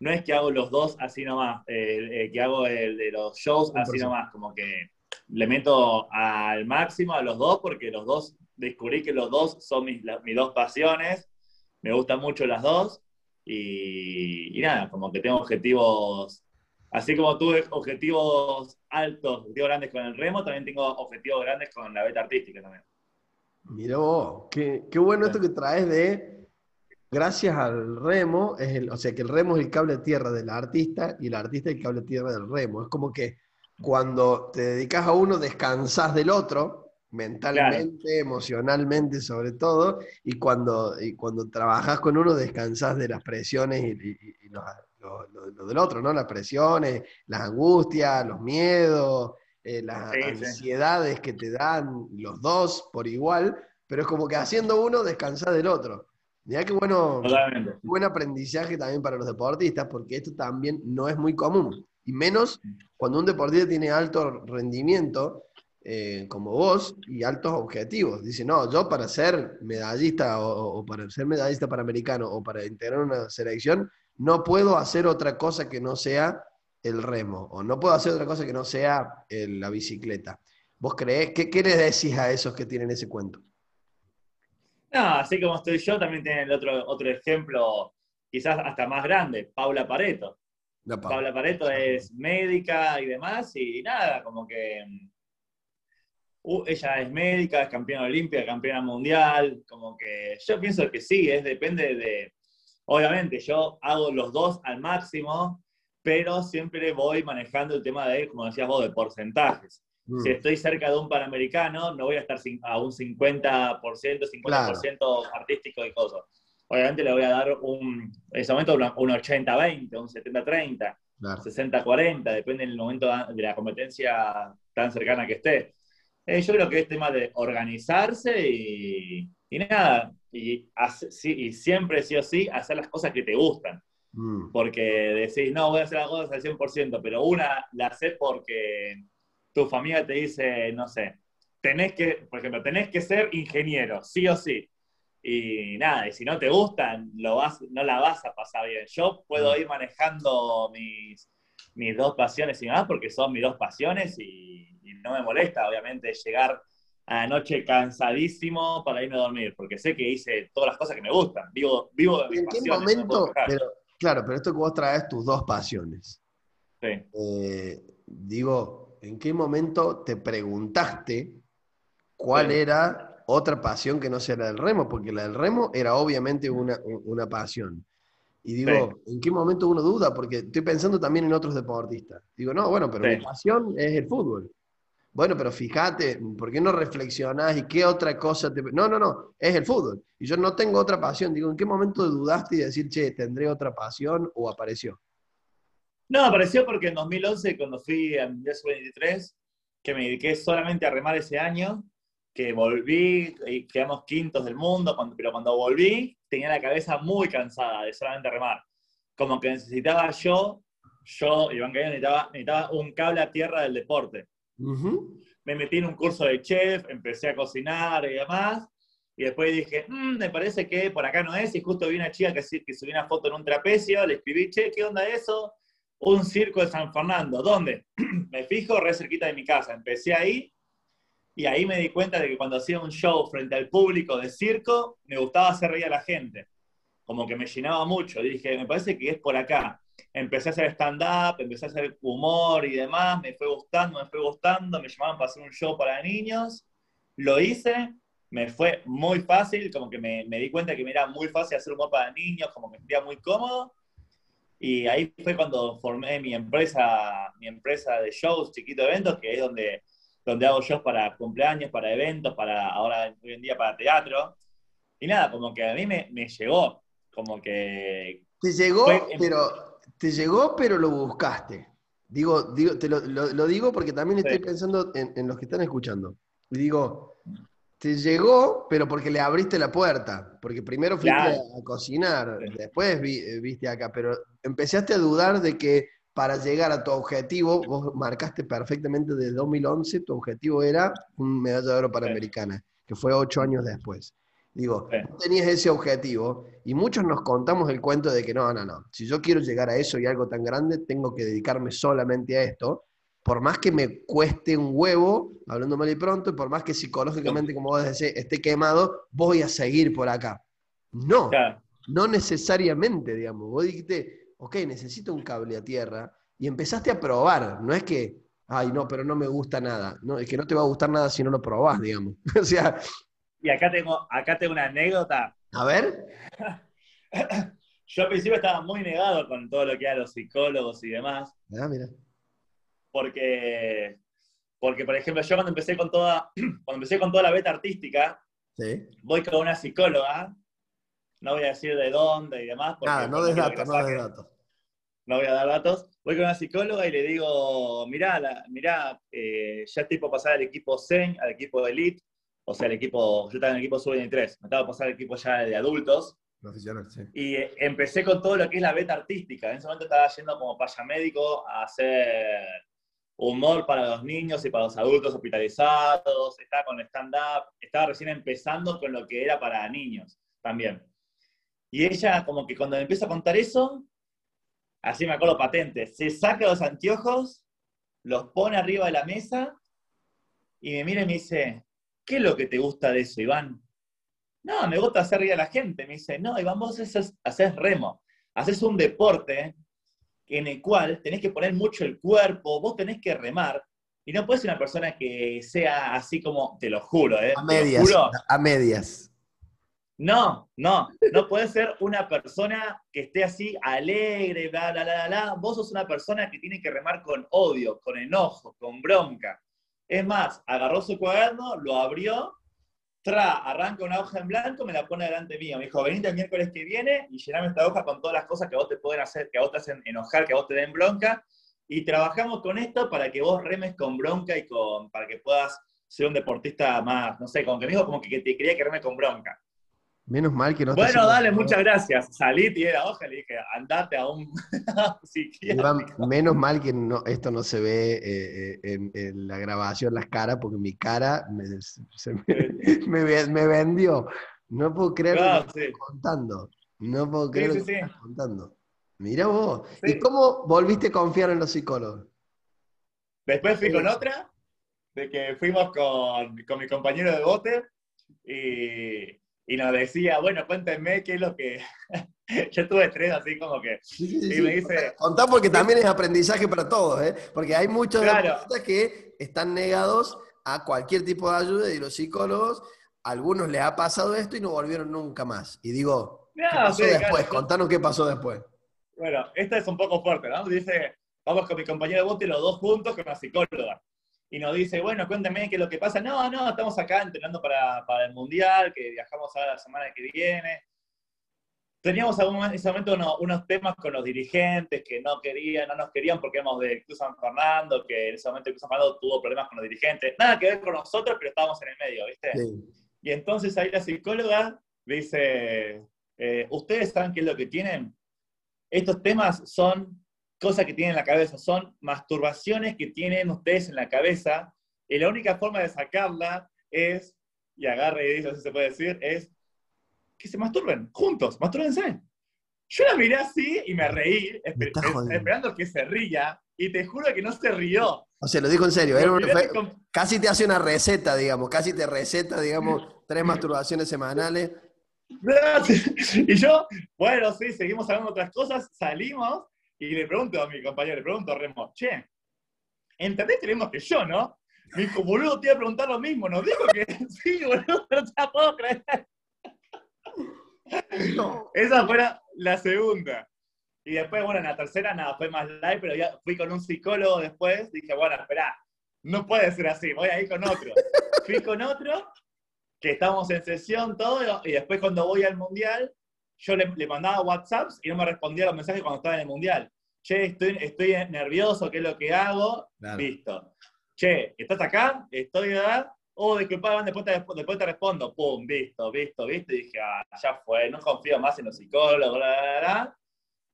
no es que hago los dos así nomás, que hago el de los shows así nomás, como que le meto al máximo a los dos porque los dos, descubrí que los dos son mis, mis dos pasiones, me gustan mucho las dos y, nada, como que tengo objetivos, así como tuve objetivos altos, objetivos grandes con el remo, también tengo objetivos grandes con la beta artística también. Mira vos, qué, bueno esto que traes de, gracias al remo, es el, o sea que el remo es el cable de tierra del artista y el artista es el cable de tierra del remo. Es como que cuando te dedicas a uno, descansas del otro, mentalmente, emocionalmente sobre todo, y cuando, y cuando trabajas con uno descansas de las presiones y, lo, del otro, ¿no? Las presiones, las angustias, los miedos, eh, las ansiedades que te dan los dos por igual, pero es como que haciendo uno descansas del otro. Mira qué bueno, buen aprendizaje también para los deportistas, porque esto también no es muy común, y menos cuando un deportista tiene alto rendimiento, eh, como vos y altos objetivos. Dice, no, yo para ser medallista o, para ser medallista panamericano o para integrar una selección, no puedo hacer otra cosa que no sea el remo o no puedo hacer otra cosa que no sea la bicicleta. ¿Vos creés? ¿Qué, ¿Qué, le decís a esos que tienen ese cuento? No, así como estoy yo, también tienen el otro, otro ejemplo, quizás hasta más grande, Paula Pareto. Paula Pareto es médica y demás, y nada, como que Uh, ella es médica, es campeona olímpica, campeona mundial, como que yo pienso que sí, es depende de, obviamente yo hago los dos al máximo, pero siempre voy manejando el tema de, como decías vos, de porcentajes. Mm. Si estoy cerca de un panamericano, no voy a estar a un 50%, 50% artístico y cosas. Obviamente le voy a dar un, en ese momento un 80-20, un 70-30, 60-40, depende del momento de la competencia tan cercana que esté. Eh, yo creo que es tema de organizarse y, nada, y, y, siempre sí o sí hacer las cosas que te gustan. Mm. Porque decís, no, voy a hacer las cosas al 100%, pero una la haces porque tu familia te dice, no sé, tenés que, por ejemplo, tenés que ser ingeniero, sí o sí. Y nada, y si no te gustan, lo vas, no la vas a pasar bien. Yo puedo mm. ir manejando mis, mis dos pasiones y más porque son mis dos pasiones y no me molesta, obviamente, llegar a la noche cansadísimo para irme a dormir, porque sé que hice todas las cosas que me gustan. Vivo, vivo de ¿En qué momento? claro, pero esto que vos traes tus dos pasiones. Sí. Eh, digo, ¿en qué momento te preguntaste cuál era otra pasión que no sea la del remo? Porque la del remo era obviamente una, una pasión. Y digo, ¿en qué momento uno duda? Porque estoy pensando también en otros deportistas. Digo, no, bueno, pero mi pasión es el fútbol. Bueno, pero fíjate, ¿por qué no reflexionás y qué otra cosa te... No, no, no, es el fútbol. Y yo no tengo otra pasión. Digo, ¿en qué momento dudaste y decir, che, tendré otra pasión o apareció? No, apareció porque en 2011, cuando fui a Mundial 23 que me dediqué solamente a remar ese año, que volví y quedamos quintos del mundo, pero cuando volví tenía la cabeza muy cansada de solamente remar. Como que necesitaba yo, yo, Iván Cañón, necesitaba, necesitaba un cable a tierra del deporte me metí en un curso de chef, empecé a cocinar y demás. Y después dije, mm, me parece que por acá no es. Y justo vi una chica que, que subió una foto en un trapecio. Le escribí, che, ¿qué onda eso? Un circo de San Fernando. ¿Dónde? me fijo, re cerquita de mi casa. Empecé ahí. Y ahí me di cuenta de que cuando hacía un show frente al público de circo, me gustaba hacer reír a la gente. Como que me llenaba mucho. dije, me parece que es por acá. Empecé a hacer stand-up, empecé a hacer humor y demás, me fue gustando, me fue gustando, me llamaban para hacer un show para niños, lo hice, me fue muy fácil, como que me, me di cuenta que me era muy fácil hacer humor para niños, como me sentía muy cómodo, Y ahí fue cuando formé mi empresa, mi empresa de shows, chiquito eventos, que es donde, donde hago shows para cumpleaños, para eventos, para ahora hoy en día para teatro. Y nada, como que a mí me, me llegó, como que... Te llegó, pero, te llegó, pero lo buscaste. Digo, digo te lo, lo, digo porque también estoy pensando en, en, los que están escuchando. Y digo, te llegó, pero porque le abriste la puerta. Porque primero fuiste a, cocinar, después eh, viste acá, pero empezaste a dudar de que para llegar a tu objetivo, vos marcaste perfectamente desde 2011, tu objetivo era un medalla de oro panamericana, que fue ocho años después. Digo, tenías ese objetivo y muchos nos contamos el cuento de que no, no, no, si yo quiero llegar a eso y algo tan grande, tengo que dedicarme solamente a esto por más que me cueste un huevo, hablando mal y pronto, y por más que psicológicamente, como vos decís, esté quemado, voy a seguir por acá. No, no necesariamente, digamos. Vos dijiste, ok, necesito un cable a tierra, y empezaste a probar. No es que, ay, no, pero no me gusta nada. No, es que no te va a gustar nada si no lo probás, digamos. o sea. Y acá tengo, acá tengo una anécdota. A ver. Yo al principio estaba muy negado con todo lo que eran los psicólogos y demás. Ah, mira porque, porque, por ejemplo, yo cuando empecé con toda, cuando empecé con toda la beta artística, voy con una psicóloga, no voy a decir de dónde y demás. Nada, no des datos, no des datos. No voy a dar datos. Voy con una psicóloga y le digo, mirá, mirá eh, ya estoy por pasar al equipo CEN, al equipo Elite, o sea, el equipo, yo estaba en el equipo sub-23, me estaba pasar al equipo ya de adultos. Sí. Y eh, empecé con todo lo que es la beta artística. En ese momento estaba yendo como payamédico a hacer humor para los niños y para los adultos hospitalizados, estaba con stand-up, estaba recién empezando con lo que era para niños también. Y ella como que cuando me empieza a contar eso, así me acuerdo patente, se saca los anteojos, los pone arriba de la mesa y me mira y me dice, ¿qué es lo que te gusta de eso, Iván? No, me gusta hacer reír a la gente. Me dice, no, Iván, vos haces, haces remo, haces un deporte en el cual tenés que poner mucho el cuerpo, vos tenés que remar, y no puedes ser una persona que sea así como, te lo juro, ¿eh? A medias. A medias. No, no, no puedes ser una persona que esté así alegre, bla, bla, bla, bla. Vos sos una persona que tiene que remar con odio, con enojo, con bronca. Es más, agarró su cuaderno, lo abrió tra, arranca una hoja en blanco, me la pone delante mío. Me dijo, venite el miércoles que viene y llename esta hoja con todas las cosas que vos te pueden hacer, que a vos te hacen enojar, que a vos te den bronca. Y trabajamos con esto para que vos remes con bronca y con, para que puedas ser un deportista más, no sé, como que me dijo como que te quería que reme con bronca. Menos mal que no Bueno, dale, muchas gracias. Salí, tiré la hoja y le dije, andate a un menos mal que no, esto no se ve eh, eh, en, la grabación, las caras, porque mi cara me, me, vendió. No puedo creer que me contando. No puedo creer que estás contando. Mira vos. ¿Y cómo volviste a confiar en los psicólogos? Después fui con otra, de que fuimos con, con mi compañero de bote y y nos decía, bueno, cuéntenme qué es lo que... Yo tuve tres así como que... y me dice... Contá porque también es aprendizaje para todos, ¿eh? Porque hay muchos claro. que están negados a cualquier tipo de ayuda y los psicólogos, a algunos les ha pasado esto y no volvieron nunca más. Y digo, ¿qué pasó después? Contanos qué pasó después. Bueno, esta es un poco fuerte, ¿no? Dice, vamos con mi compañero de bote los dos juntos con la psicóloga y nos dice, bueno, cuéntame qué es lo que pasa. No, no, estamos acá entrenando para, para el Mundial, que viajamos ahora la semana que viene. Teníamos en ese momento unos, temas con los dirigentes que no querían, no nos querían porque éramos de Cruz San Fernando, que en ese momento Cruz San Fernando tuvo problemas con los dirigentes. Nada que ver con nosotros, pero estábamos en el medio, ¿viste? Y entonces ahí la psicóloga dice, eh, ¿ustedes saben qué es lo que tienen? Estos temas son cosas que tienen en la cabeza, son masturbaciones que tienen ustedes en la cabeza, y la única forma de sacarla es, y agarre y dice, así se puede decir, es que se masturben juntos, mastúrbense. Yo la miré así y me reí, esperando que se ría, y te juro que no se rió. O sea, lo dijo en serio, casi te hace una receta, digamos, casi te receta, digamos, tres masturbaciones semanales. Y yo, bueno, sí, seguimos hablando otras cosas, salimos y le pregunto a mi compañero, le pregunto a Remo, che, ¿entendés que que yo, no? Me dijo, boludo, te iba a preguntar lo mismo. Nos dijo que sí, boludo, no te la puedo creer. Esa fue la, segunda. Y después, bueno, en la tercera nada, fue más live, pero ya fui con un psicólogo después, dije, bueno, espera, no puede ser así, voy a ir con otro. fui con otro, que estábamos en sesión, todo, y después cuando voy al mundial, yo le, le mandaba WhatsApps y no me respondía los mensajes cuando estaba en el mundial. Che, estoy, estoy nervioso, ¿qué es lo que hago? Listo. Che, ¿estás acá? Estoy acá. Oh, disculpa, después te, después te respondo. Pum, visto, visto, visto. Y dije, ah, ya fue, no confío más en los psicólogos, bla, bla, bla.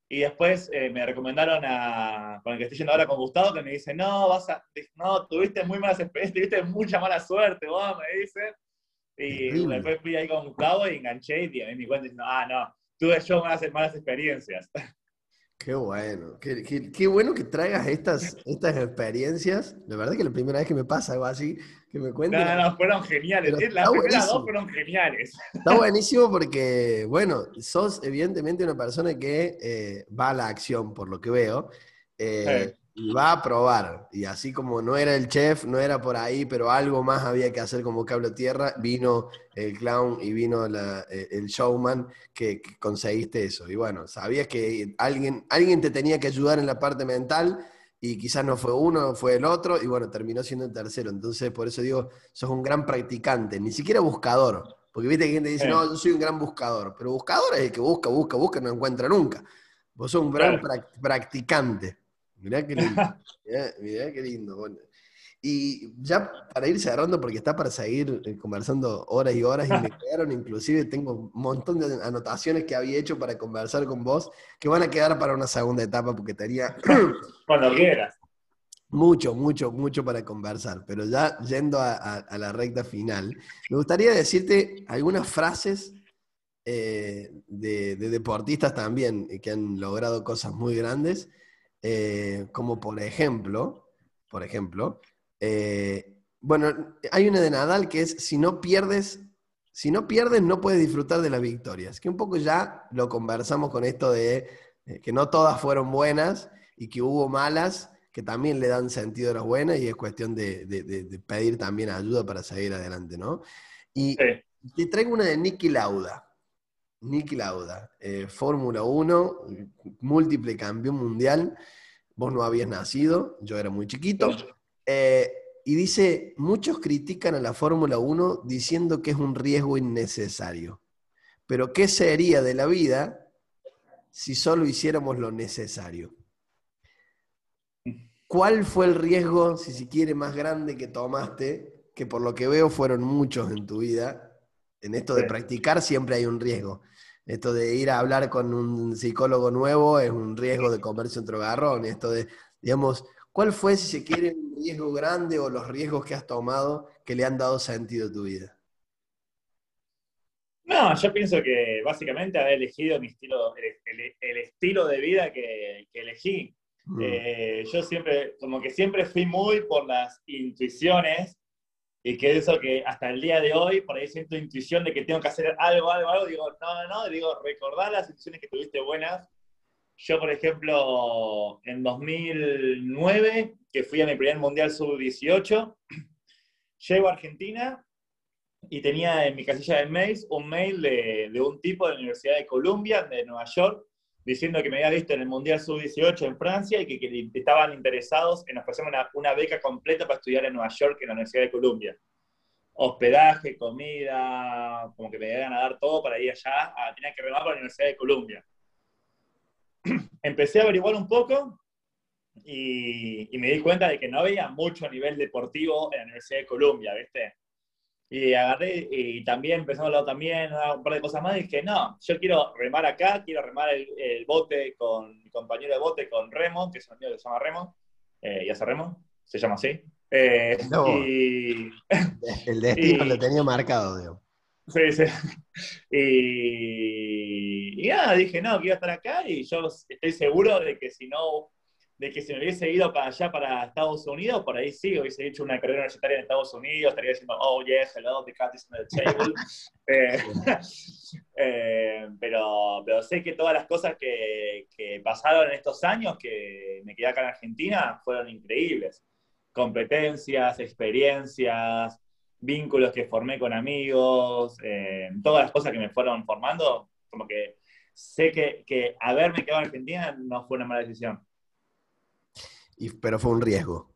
Y después eh, me recomendaron a, con el que estoy yendo ahora con Gustavo, que me dice, no, vas a, no, tuviste muy malas experiencias, tuviste mucha mala suerte, vos, me dice. Y después fui ahí con Gustavo y enganché y me di cuenta diciendo, ah, no, tuve yo malas, malas experiencias. Qué bueno, qué, qué, bueno que traigas estas, estas experiencias. La verdad que la primera vez que me pasa algo así, que me cuenten. No, no, fueron geniales. Las primeras dos fueron geniales. Está buenísimo porque, bueno, sos evidentemente una persona que eh, va a la acción, por lo que veo. Eh, y va a probar. Y así como no era el chef, no era por ahí, pero algo más había que hacer como cable tierra, vino el clown y vino eh, el showman que, conseguiste eso. Y bueno, sabías que alguien, alguien te tenía que ayudar en la parte mental y quizás no fue uno, fue el otro, y bueno, terminó siendo el tercero. Entonces, por eso digo, sos un gran practicante, ni siquiera buscador. Porque viste que gente dice, no, yo soy un gran buscador. Pero buscador es el que busca, busca, busca, no encuentra nunca. Vos sos un gran practicante. Mirá qué lindo. mirá, qué lindo. y ya para ir cerrando, porque está para seguir eh, conversando horas y horas, y me quedaron inclusive, tengo un montón de anotaciones que había hecho para conversar con vos, que van a quedar para una segunda etapa, porque tenía... Cuando quieras. Mucho, mucho, mucho para conversar, pero ya yendo a, la recta final, me gustaría decirte algunas frases eh, de, de, deportistas también que han logrado cosas muy grandes eh, como por ejemplo, por ejemplo, eh, bueno, hay una de Nadal que es si no pierdes, si no pierdes no puedes disfrutar de las victorias, que un poco ya lo conversamos con esto de eh, que no todas fueron buenas y que hubo malas que también le dan sentido a las buenas y es cuestión de, pedir también ayuda para seguir adelante, ¿no? Y te traigo una de Nicky Lauda. Nicky Lauda, Fórmula 1, múltiple campeón mundial vos no habías nacido, yo era muy chiquito. Eh, y dice, muchos critican a la Fórmula 1 diciendo que es un riesgo innecesario. Pero ¿qué sería de la vida si solo hiciéramos lo necesario? ¿Cuál fue el riesgo, si se quiere, más grande que tomaste? Que por lo que veo fueron muchos en tu vida. En esto de practicar siempre hay un riesgo. Esto de ir a hablar con un psicólogo nuevo es un riesgo de comerse otro garrón. Esto de, digamos, ¿cuál fue, si se quiere, un riesgo grande o los riesgos que has tomado que le han dado sentido a tu vida? No, yo pienso que básicamente haber elegido mi estilo, el, estilo de vida que, elegí. Mm. Eh, yo siempre, como que siempre fui muy por las intuiciones y que eso que hasta el día de hoy, por ahí siento intuición de que tengo que hacer algo, algo, algo, digo, no, no, no, digo, recordar las intuiciones que tuviste buenas. Yo, por ejemplo, en 2009, que fui a mi primer Mundial Sub-18, llego a Argentina y tenía en mi casilla de mails un mail de, de un tipo de la Universidad de Columbia, de Nueva York, diciendo que me había visto en el Mundial Sub-18 en Francia y que, estaban interesados en ofrecerme una, beca completa para estudiar en Nueva York, en la Universidad de Columbia. Hospedaje, comida, como que me iban a dar todo para ir allá, a, tenía que remar para la Universidad de Columbia. Empecé a averiguar un poco y, y, me di cuenta de que no había mucho nivel deportivo en la Universidad de Columbia, ¿viste? Y agarré, y también empezamos a hablar también un par de cosas más, y dije, no, yo quiero remar acá, quiero remar el, bote con mi compañero de bote, con Remo, que es un amigo que se llama Remo, eh, y hace Remo, se llama así. Eh, y, el destino lo tenía marcado, digo. Sí, sí. Y, y nada, dije, no, quiero estar acá, y yo estoy seguro de que si no de que si me hubiese ido para allá, para Estados Unidos, por ahí sí, hubiese hecho una carrera universitaria en Estados Unidos, estaría diciendo, oh, yes, hello, the cat is on the table. Eh, eh, pero, pero sé que todas las cosas que, que, pasaron en estos años, que me quedé acá en Argentina, fueron increíbles. Competencias, experiencias, vínculos que formé con amigos, eh, todas las cosas que me fueron formando, como que sé que, que haberme quedado en Argentina no fue una mala decisión. Y, pero fue un riesgo.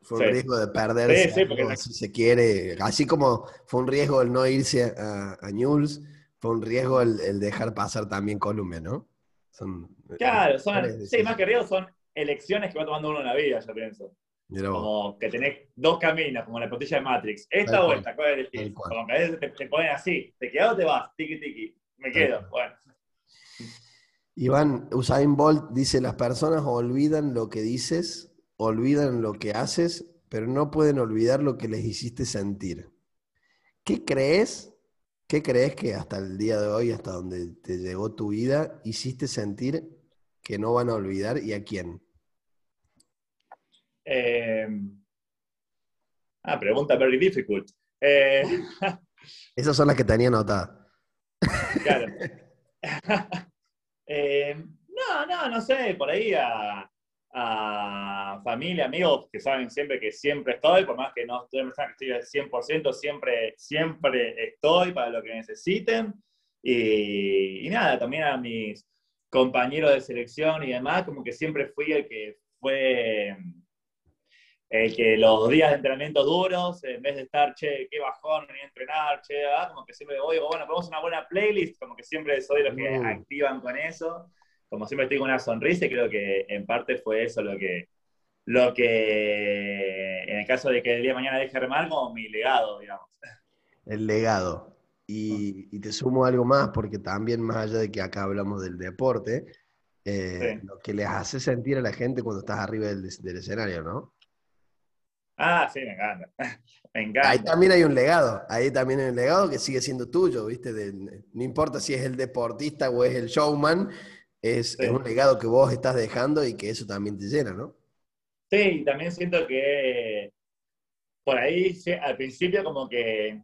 Fue un riesgo de perderse, si se quiere. Así como fue un riesgo el no irse a, a Newell's, fue un riesgo el, dejar pasar también Columbia, ¿no? Son, eh, claro, son, sí, más que riesgo son elecciones que va tomando uno en la vida, yo pienso. Como que tenés dos caminos, como la potilla de Matrix. Esta vuelta, ¿cuál es Como que a veces te, ponen así, te quedas o te vas, tiki tiki. Me quedo, bueno. Iván, Usain Bolt dice, las personas olvidan lo que dices, olvidan lo que haces, pero no pueden olvidar lo que les hiciste sentir. ¿Qué crees? ¿Qué crees que hasta el día de hoy, hasta donde te llegó tu vida, hiciste sentir que no van a olvidar y a quién? Eh, ah, pregunta very difficult. Eh, Esas son las que tenía anotadas. Claro. Eh, no, no, no sé, por ahí a, familia, amigos que saben siempre que siempre estoy, por más que no estoy, que estoy al 100%, siempre, siempre estoy para lo que necesiten. Y, y, nada, también a mis compañeros de selección y demás, como que siempre fui el que fue el que los días de entrenamiento duros, en vez de estar, che, qué bajón, ni entrenar, che, ah, como que siempre voy, bueno, ponemos una buena playlist, como que siempre soy los que mm. activan con eso, como siempre estoy con una sonrisa y creo que en parte fue eso lo que, lo que en el caso de que el día de mañana deje remar, como mi legado, digamos. El legado. Y, y, te sumo algo más, porque también más allá de que acá hablamos del deporte, eh, lo que les hace sentir a la gente cuando estás arriba del, del escenario, ¿no? Ah, sí, me encanta. me encanta. Ahí también hay un legado, ahí también hay un legado que sigue siendo tuyo, ¿viste? no importa si es el deportista o es el showman, es, un legado que vos estás dejando y que eso también te llena, ¿no? Sí, también siento que por ahí, al principio como que,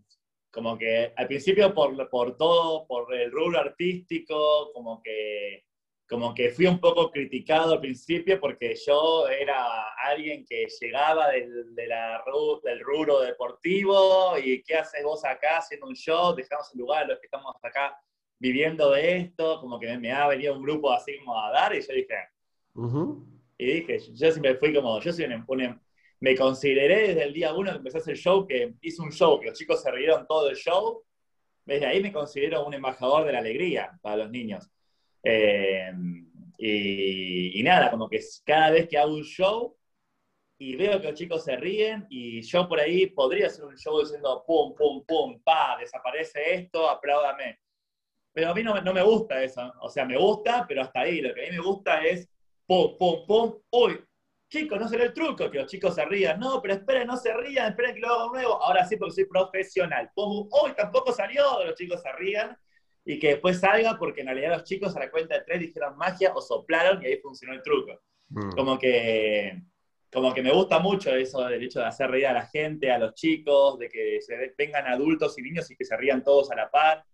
como que al principio por, por todo, por el rubro artístico, como que como que fui un poco criticado al principio porque yo era alguien que llegaba del, de la, del rubro deportivo y ¿qué haces vos acá haciendo un show? Dejamos el lugar a los que estamos acá viviendo de esto, como que me ha venido un grupo así como a dar y yo dije, y dije, yo siempre fui como, yo soy un, me consideré desde el día uno que empecé a hacer show, que hice un show, que los chicos se rieron todo el show, desde ahí me considero un embajador de la alegría para los niños. Eh, y, nada, como que cada vez que hago un show y veo que los chicos se ríen y yo por ahí podría hacer un show diciendo pum, pum, pum, pa, desaparece esto, apláudame. Pero a mí no, no me gusta eso. O sea, me gusta, pero hasta ahí. Lo que a mí me gusta es pum, pum, pum, uy, chicos, no será el truco, que los chicos se rían. No, pero esperen, no se rían, esperen que lo haga nuevo. Ahora sí, porque soy profesional. Pum, uy, tampoco salió, los chicos se rían y que después salga porque en realidad los chicos a la cuenta de tres dijeron magia o soplaron y ahí funcionó el truco. Mm. Como que como que me gusta mucho eso del hecho de hacer reír a la gente, a los chicos, de que se vengan adultos y niños y que se rían todos a la par.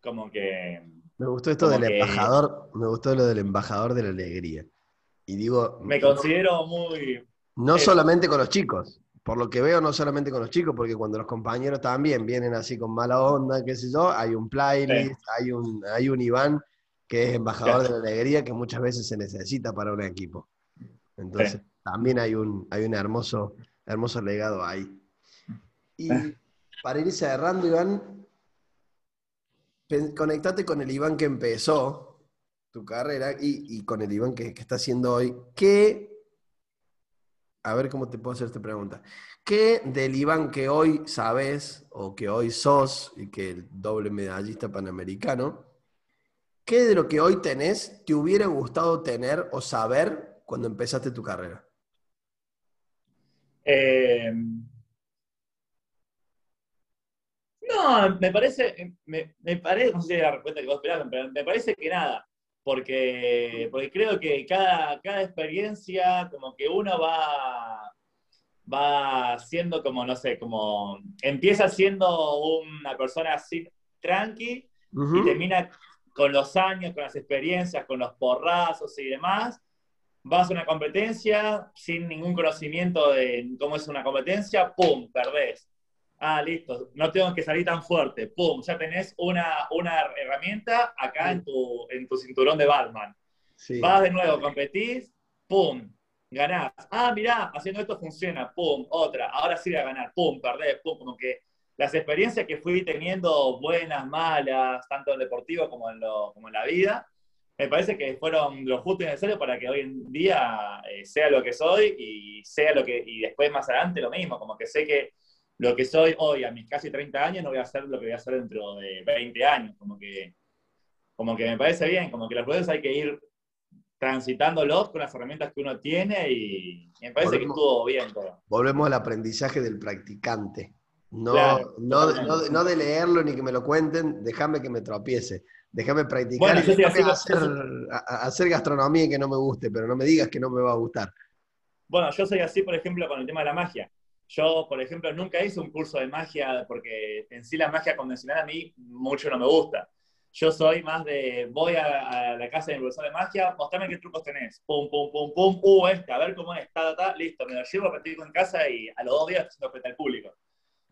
Como que. Me gustó esto del embajador, me gustó lo del embajador de la alegría. Y digo. Me considero muy. No solamente con los chicos, por lo que veo, no solamente con los chicos, porque cuando los compañeros también vienen así con mala onda, qué sé yo, hay un playlist, hay, un, hay un Iván que es embajador de la alegría que muchas veces se necesita para un equipo. Entonces, también hay un, hay un hermoso, hermoso legado ahí. Y para ir cerrando, Iván, conectate con el Iván que empezó tu carrera y, y con el Iván que, que está haciendo hoy. ¿Qué a ver cómo te puedo hacer esta pregunta. ¿Qué del Iván que hoy sabes o que hoy sos y que el doble medallista panamericano, qué de lo que hoy tenés te hubiera gustado tener o saber cuando empezaste tu carrera? Eh, no, me parece, me, parece, no sé si la respuesta que vos esperabas, pero me parece que nada porque, porque creo que cada, cada experiencia, como que uno va, va siendo como, no sé, como empieza siendo una persona así tranqui y termina con los años, con las experiencias, con los porrazos y demás. Vas a una competencia sin ningún conocimiento de cómo es una competencia, ¡pum! Perdés. Ah, listo, no tengo que salir tan fuerte. Pum, ya tenés una, una herramienta acá en, tu, en tu cinturón de Batman. Vas de nuevo, competís, pum, ganás. Ah, mirá, haciendo esto funciona, pum, otra. Ahora sí voy a ganar, pum, perdés, pum. Como que las experiencias que fui teniendo, buenas, malas, tanto en deportivo como en, lo, como en la vida, me parece que fueron lo justo y necesario para que hoy en día eh, sea lo que soy y sea lo que, y después más adelante lo mismo, como que sé que lo que soy hoy a mis casi 30 años no voy a ser lo que voy a hacer dentro de 20 años, como que, como que me parece bien, como que los procesos hay que ir transitándolos con las herramientas que uno tiene y me parece que estuvo bien todo. Volvemos al aprendizaje del practicante. No, no, no, de leerlo ni que me lo cuenten, déjame que me tropiece. Déjame practicar y hacer, gastronomía que no me guste, pero no me digas que no me va a gustar. Bueno, yo soy así, por ejemplo, con el tema de la magia. Yo, por ejemplo, nunca hice un curso de magia porque en sí la magia convencional a mí mucho no me gusta. Yo soy más de, voy a, la casa del profesor de magia, mostrame qué trucos tenés. Pum, pum, pum, pum, uh, este, a ver cómo es, ta, ta, listo, me lo llevo, practico en casa y a los dos días estoy frente al público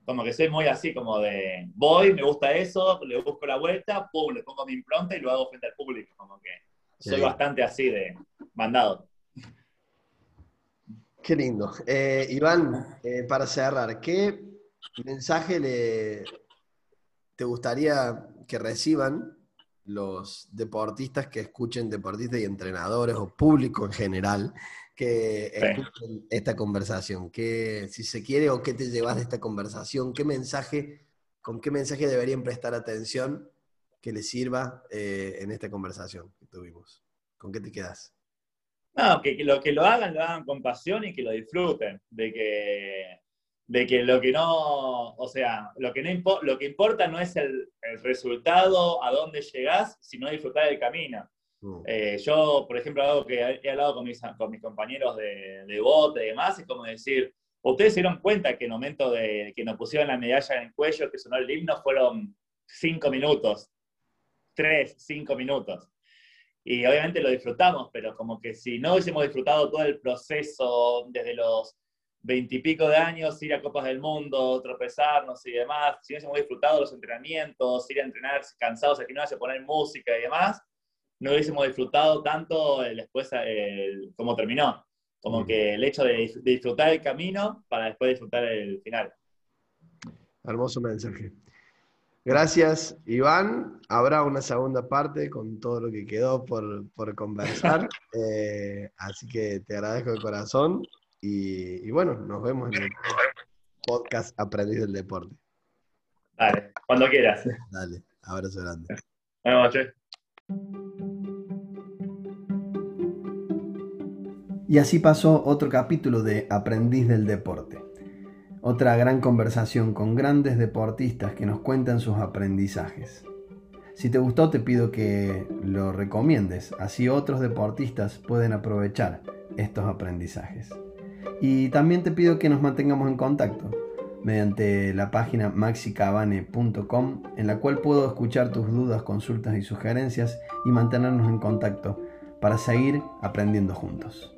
como que soy muy así, como de voy, me gusta eso, le busco la vuelta, pum, le pongo mi impronta y lo hago frente al público. Como que soy bastante así de mandado. Qué lindo. Eh, Iván, eh, para cerrar, ¿qué mensaje le, te gustaría que reciban los deportistas que escuchen deportistas y entrenadores o público en general que escuchen esta conversación? ¿Qué, si se quiere, o qué te llevas de esta conversación? ¿Qué mensaje, con qué mensaje deberían prestar atención que les sirva eh, en esta conversación que tuvimos? ¿Con qué te quedas? No, que, lo que lo hagan, lo hagan con pasión y que lo disfruten. De que, de que lo que no, o sea, lo que, no lo que importa no es el, el resultado, a dónde llegás, sino disfrutar del camino. Mm. Eh, yo, por ejemplo, algo que he hablado con mis, con mis compañeros de, de bote y demás, es como decir, ustedes se dieron cuenta que en el momento de que nos pusieron la medalla en el cuello, que sonó el himno, fueron cinco minutos, tres, cinco minutos. Y obviamente lo disfrutamos, pero como que si no hubiésemos disfrutado todo el proceso desde los veintipico de años, ir a Copas del Mundo, tropezarnos y demás, si no hubiésemos disfrutado los entrenamientos, ir a entrenar cansados no hace poner música y demás, no hubiésemos disfrutado tanto después el, como terminó. Como que el hecho de, disfrutar el camino para después disfrutar el final. Hermoso mensaje. Gracias, Iván. Habrá una segunda parte con todo lo que quedó por, conversar. Eh, así que te agradezco de corazón. Y, bueno, nos vemos en el podcast Aprendiz del Deporte. Dale, cuando quieras. Dale, abrazo grande. Buenas noches. Y así pasó otro capítulo de Aprendiz del Deporte. Otra gran conversación con grandes deportistas que nos cuentan sus aprendizajes. Si te gustó te pido que lo recomiendes, así otros deportistas pueden aprovechar estos aprendizajes. Y también te pido que nos mantengamos en contacto mediante la página maxicabane.com en la cual puedo escuchar tus dudas, consultas y sugerencias y mantenernos en contacto para seguir aprendiendo juntos.